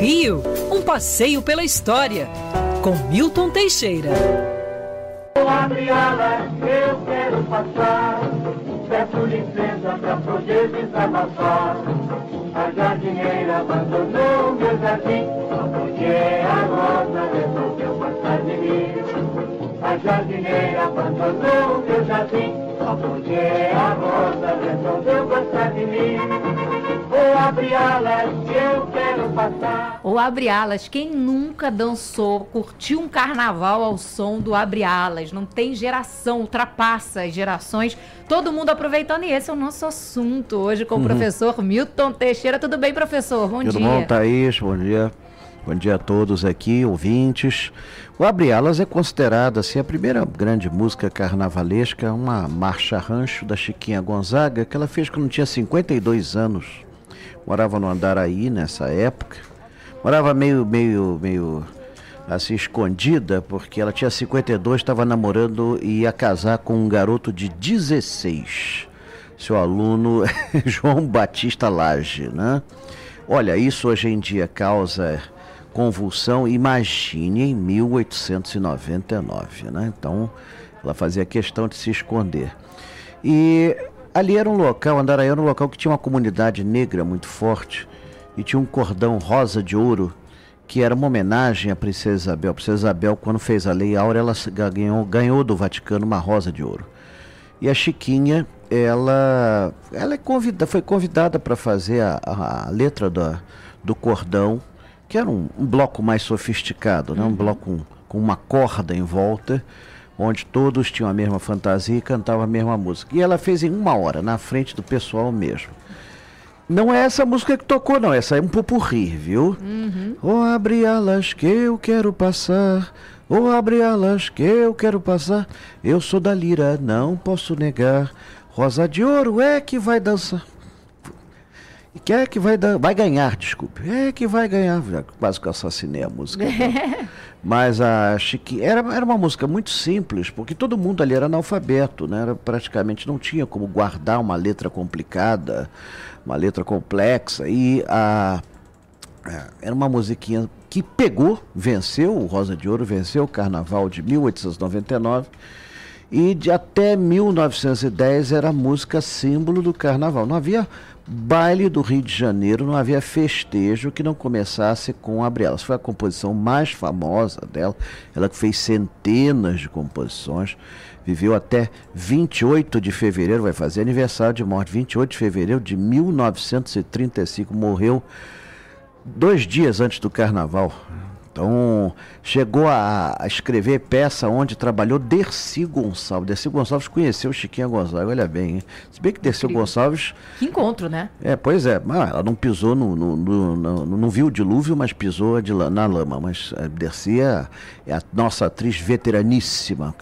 Rio, um passeio pela história, com Milton Teixeira. Abre alas, eu quero passar. Peço licença pra poder desabafar. A jardineira abandonou meu jardim, porque a rosa resolveu passar de mim. A jardineira abandonou meu jardim, porque a rosa resolveu passar de mim. Abre alas que eu quero passar. Ou Abre Alas, quem nunca dançou, curtiu um carnaval ao som do Abre Alas? Não tem geração, ultrapassa as gerações. Todo mundo aproveitando e esse é o nosso assunto hoje com o professor Milton Teixeira. Tudo bem, professor? Bom Tudo dia. bom, Thaís? Bom dia. Bom dia a todos aqui, ouvintes. O Abre Alas é considerada assim, a primeira grande música carnavalesca, uma marcha rancho da Chiquinha Gonzaga, que ela fez quando tinha 52 anos. Morava no Andaraí nessa época. Morava meio, meio, meio assim escondida, porque ela tinha 52, estava namorando e ia casar com um garoto de 16. Seu aluno João Batista Lage, né? Olha, isso hoje em dia causa convulsão, imagine em 1899, né? Então, ela fazia questão de se esconder. E ali era um local, Andaraí era um local que tinha uma comunidade negra muito forte e tinha um cordão rosa de ouro que era uma homenagem à Princesa Isabel. A Princesa Isabel, quando fez a Lei Áurea, ela ganhou, ganhou do Vaticano uma rosa de ouro. E a Chiquinha, ela, ela é convida, foi convidada para fazer a, a- a letra da, do cordão, que era um, um bloco mais sofisticado, né? um bloco com, com uma corda em volta, onde todos tinham a mesma fantasia e cantavam a mesma música. E ela fez em uma hora, na frente do pessoal mesmo. Não é essa música que tocou, não. Essa é um pupurri, viu? Oh, abre alas que eu quero passar. Oh, abre alas que eu quero passar. Eu sou da lira, não posso negar. Rosa de ouro é que vai dançar. E que é que vai dar, vai ganhar, desculpe. É que vai ganhar. Quase que eu assassinei a música. Mas a Chiquinha era, era uma música muito simples, porque todo mundo ali era analfabeto, né? Era, praticamente não tinha como guardar uma letra complicada, uma letra complexa. E a, é, era uma musiquinha que pegou, venceu, o Rosa de Ouro venceu o Carnaval de 1899. E de até 1910 era a música símbolo do carnaval. Não havia baile do Rio de Janeiro, não havia festejo que não começasse com Abre Alas. Foi a composição mais famosa dela. Ela que fez centenas de composições. Viveu até 28 de fevereiro, vai fazer aniversário de morte, 28 de fevereiro de 1935. Morreu dois dias antes do carnaval. Então, chegou a, a escrever peça onde trabalhou Dercy Gonçalves. Dercy Gonçalves conheceu Chiquinha Gonçalves, olha bem. Hein? Se bem que Dercy. Gonçalves. Que encontro, né? É, pois é, mas ela não pisou no. no, no, no- não viu o dilúvio, mas pisou de, na lama. Mas a Dercy é, é a nossa atriz veteraníssima,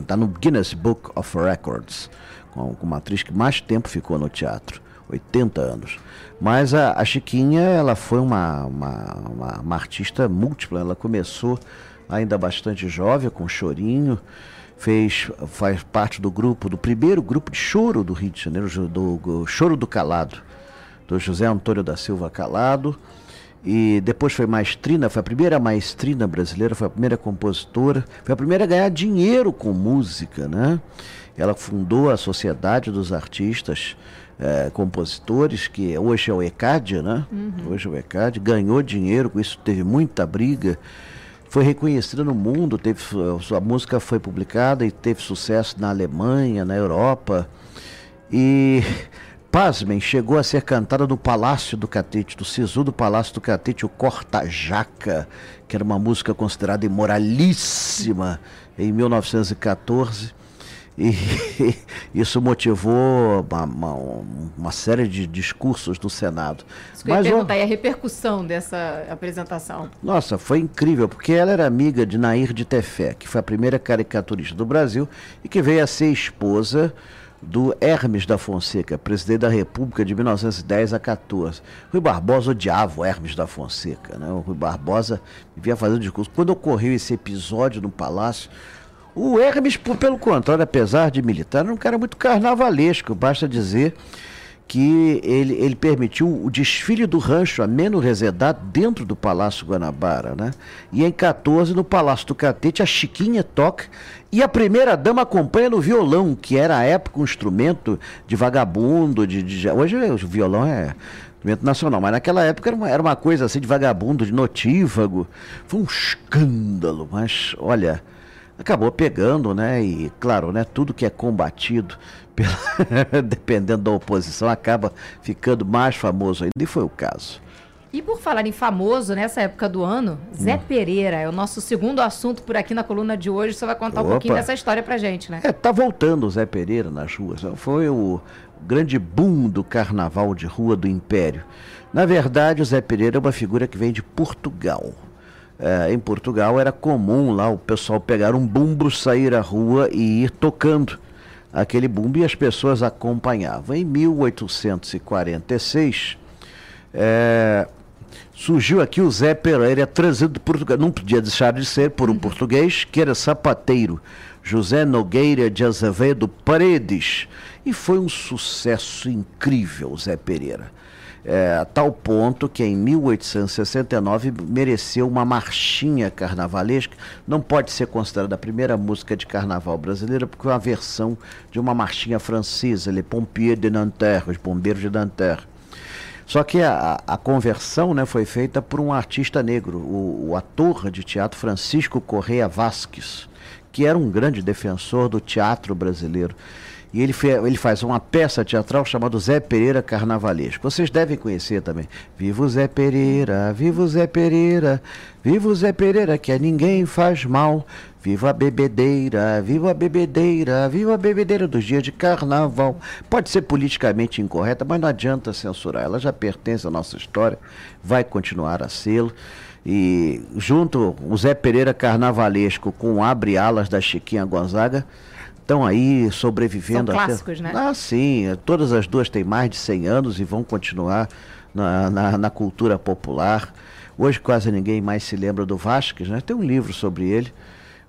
está no Guinness Book of Records, com uma atriz que mais tempo ficou no teatro. 80 anos. Mas a, a Chiquinha, ela foi uma, uma, uma, uma artista múltipla. Ela começou ainda bastante jovem, com chorinho. Fez, faz parte do grupo, do primeiro grupo de choro do Rio de Janeiro, do, do- Choro do Calado, do José Antônio da Silva Calado. E depois foi maestrina, foi a primeira maestrina brasileira, foi a primeira compositora, foi a primeira a ganhar dinheiro com música, né? Ela fundou a Sociedade dos Artistas eh, Compositores, que hoje é o ECAD, né? Hoje é o ECAD, ganhou dinheiro com isso, teve muita briga, foi reconhecida no mundo, teve, su- sua música foi publicada e teve sucesso na Alemanha, na Europa. E, pasmem, chegou a ser cantada no Palácio do Catete, do Sisu do Palácio do Catete, o Corta-Jaca, que era uma música considerada imoralíssima em 1914. E isso motivou uma, uma- uma série de discursos no Senado. Isso que eu ia Mas, ó, perguntar, e a repercussão dessa apresentação? nossa, foi incrível, porque ela era amiga de Nair de Tefé, que foi a primeira caricaturista do Brasil e que veio a ser esposa do Hermes da Fonseca, presidente da República de 1910 a 14. Rui Barbosa odiava o Hermes da Fonseca, né? O Rui Barbosa vivia fazendo discurso. Quando ocorreu esse episódio no Palácio, o Hermes, pelo contrário, apesar de militar, era um cara muito carnavalesco, basta dizer que ele, ele permitiu o desfile do rancho Ameno Resedado dentro do Palácio Guanabara, né? E em 14, no Palácio do Catete, a Chiquinha toca e a primeira dama acompanha no violão, que era à época um instrumento de vagabundo, de, de hoje o violão é instrumento nacional, mas naquela época era uma, era uma coisa assim de vagabundo, de notívago. Foi um escândalo, mas olha, acabou pegando, né? E claro, né, tudo que é combatido pela, dependendo da oposição, acaba ficando mais famoso ainda, e foi o caso. E por falar em famoso, nessa época do ano, Zé hum. Pereira é o nosso segundo assunto por aqui na coluna de hoje. Você vai contar Opa. um pouquinho dessa história pra gente, né? É, tá voltando o Zé Pereira nas ruas. Foi o grande boom do carnaval de rua do Império. Na verdade, o Zé Pereira é uma figura que vem de Portugal. É, em Portugal era comum lá o pessoal pegar um bumbo, sair à rua e ir tocando aquele bumbo e as pessoas acompanhavam. Em 1846, é, surgiu aqui o Zé Pereira, trazido de Portugal. Não podia deixar de ser por um uhum. português que era sapateiro, José Nogueira de Azevedo Paredes. E foi um sucesso incrível, Zé Pereira. É, a tal ponto que em 1869 mereceu uma marchinha carnavalesca. Não pode ser considerada a primeira música de carnaval brasileira, porque é uma versão de uma marchinha francesa, Les Pompiers de Nanterre, os bombeiros de Nanterre. Só que a, a conversão né, foi feita por um artista negro, o, o ator de teatro Francisco Correia Vasques, que era um grande defensor do teatro brasileiro. E ele, ele faz uma peça teatral chamada Zé Pereira Carnavalesco. Vocês devem conhecer também. Viva o Zé Pereira, viva o Zé Pereira, viva o Zé Pereira, que a ninguém faz mal. Viva a bebedeira, viva a bebedeira, viva a bebedeira dos dias de carnaval. Pode ser politicamente incorreta, mas não adianta censurar. Ela já pertence à nossa história, vai continuar a ser. E junto o Zé Pereira Carnavalesco com Abre Alas da Chiquinha Gonzaga, estão aí sobrevivendo. São clássicos, até... né? Ah, sim. Todas as duas têm mais de 100 anos e vão continuar na, na, na cultura popular. Hoje quase ninguém mais se lembra do Vasquez, né? Tem um livro sobre ele.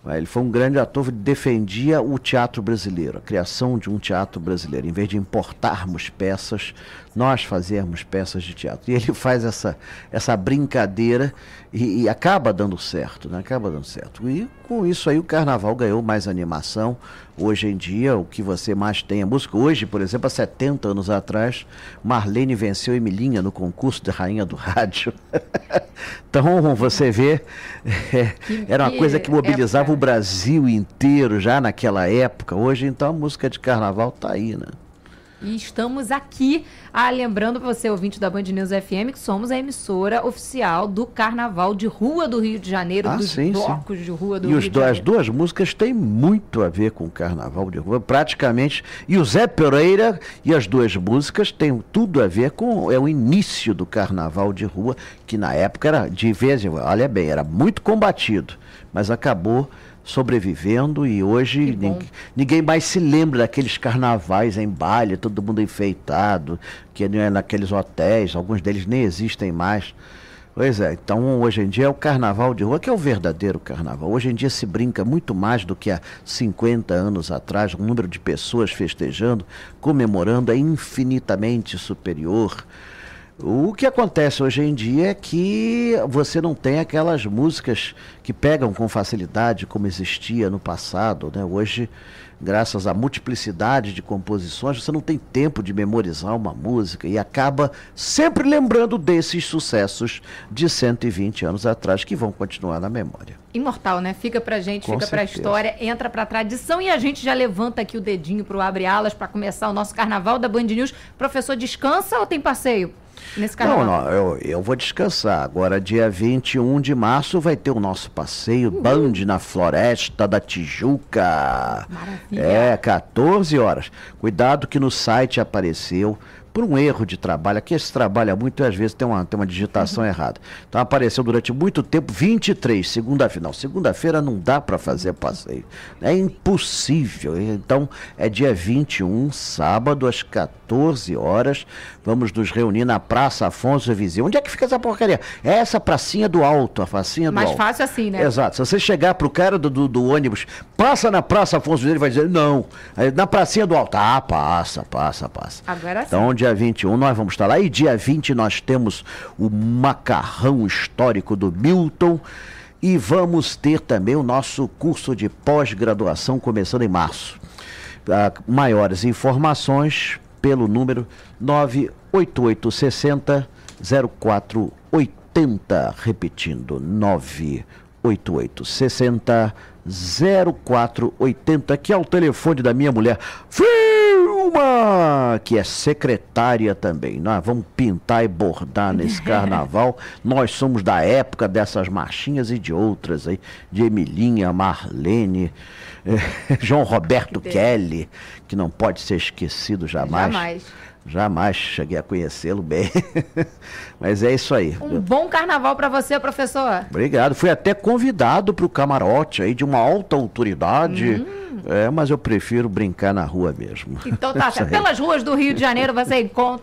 Ele foi um grande ator, defendia o teatro brasileiro, a criação de um teatro brasileiro. Em vez de importarmos peças, nós fazermos peças de teatro. E ele faz essa, essa brincadeira e, e, acaba dando certo, né? Acaba dando certo. E com isso aí o carnaval ganhou mais animação. Hoje em dia, o que você mais tem é música. Hoje, por exemplo, há 70 anos atrás, Marlene venceu Emilinha no concurso de Rainha do Rádio. então, você vê, é, era uma coisa que mobilizava o Brasil inteiro já naquela época. Hoje, então, a música de carnaval está aí, né? E estamos aqui, ah, lembrando para você, ouvinte da Band News FM, que somos a emissora oficial do Carnaval de Rua do Rio de Janeiro, ah, dos sim, blocos sim. de Rua do e Rio de Janeiro. E as duas músicas têm muito a ver com o Carnaval de Rua, praticamente. E o Zé Pereira e as duas músicas têm tudo a ver com é o início do Carnaval de Rua, que na época era de vez, olha bem, era muito combatido, mas acabou sobrevivendo e hoje ninguém, ninguém, mais se lembra daqueles carnavais em baile, todo mundo enfeitado, que é naqueles hotéis, alguns deles nem existem mais. Pois é, então hoje em dia é o carnaval de rua, que é o verdadeiro carnaval. Hoje em dia se brinca muito mais do que há 50 anos atrás, o número de pessoas festejando, comemorando é infinitamente superior. O que acontece hoje em dia é que você não tem aquelas músicas que pegam com facilidade como existia no passado. Né? Hoje, graças à multiplicidade de composições, você não tem tempo de memorizar uma música e acaba sempre lembrando desses sucessos de 120 anos atrás que vão continuar na memória. Imortal, né? Fica pra gente, com fica certeza. pra história, entra pra tradição e a gente já levanta aqui o dedinho pro Abre Alas para começar o nosso carnaval da Band News. Professor, descansa ou tem passeio? Nesse carnaval? Não, não, eu, eu vou descansar. Agora, dia 21 de março, vai ter o nosso passeio uhum. Band na Floresta da Tijuca. Maravilha. É, 14 horas. Cuidado que no site apareceu por um erro de trabalho. Aqui se trabalha muito e às vezes tem uma, tem uma digitação errada. Então apareceu durante muito tempo 23, segunda-feira. Não, segunda-feira não dá para fazer passeio. É impossível. Então é dia 21, sábado, às 14 horas. Vamos nos reunir na Praça Afonso Vizinho. Onde é que fica essa porcaria? É essa pracinha do alto, a pracinha do Mais alto. fácil assim, né? Exato. Se você chegar pro cara do, do, do ônibus, passa na Praça Afonso Vizinho, ele vai dizer, não. Na pracinha do alto. Ah, passa, passa, passa. Agora sim. Dia 21 nós vamos estar lá. E dia 20 nós temos o macarrão histórico do Milton. E vamos ter também o nosso curso de pós-graduação começando em março. Ah, maiores informações pelo número 98860 0480. Repetindo, 98860 0480, que é o telefone da minha mulher. Filma! Que é secretária também. Nós vamos pintar e bordar nesse carnaval. Nós somos da época dessas marchinhas e de outras aí, de Emilinha, Marlene, eh, João Roberto Que Kelly, que não pode ser esquecido jamais. Jamais. Jamais cheguei a conhecê-lo bem. Mas é isso aí. Um bom carnaval pra você, professor. Obrigado. Fui até convidado para o camarote aí de uma alta autoridade. É, mas eu prefiro brincar na rua mesmo. Então tá certo. Pelas ruas do Rio de Janeiro você encontra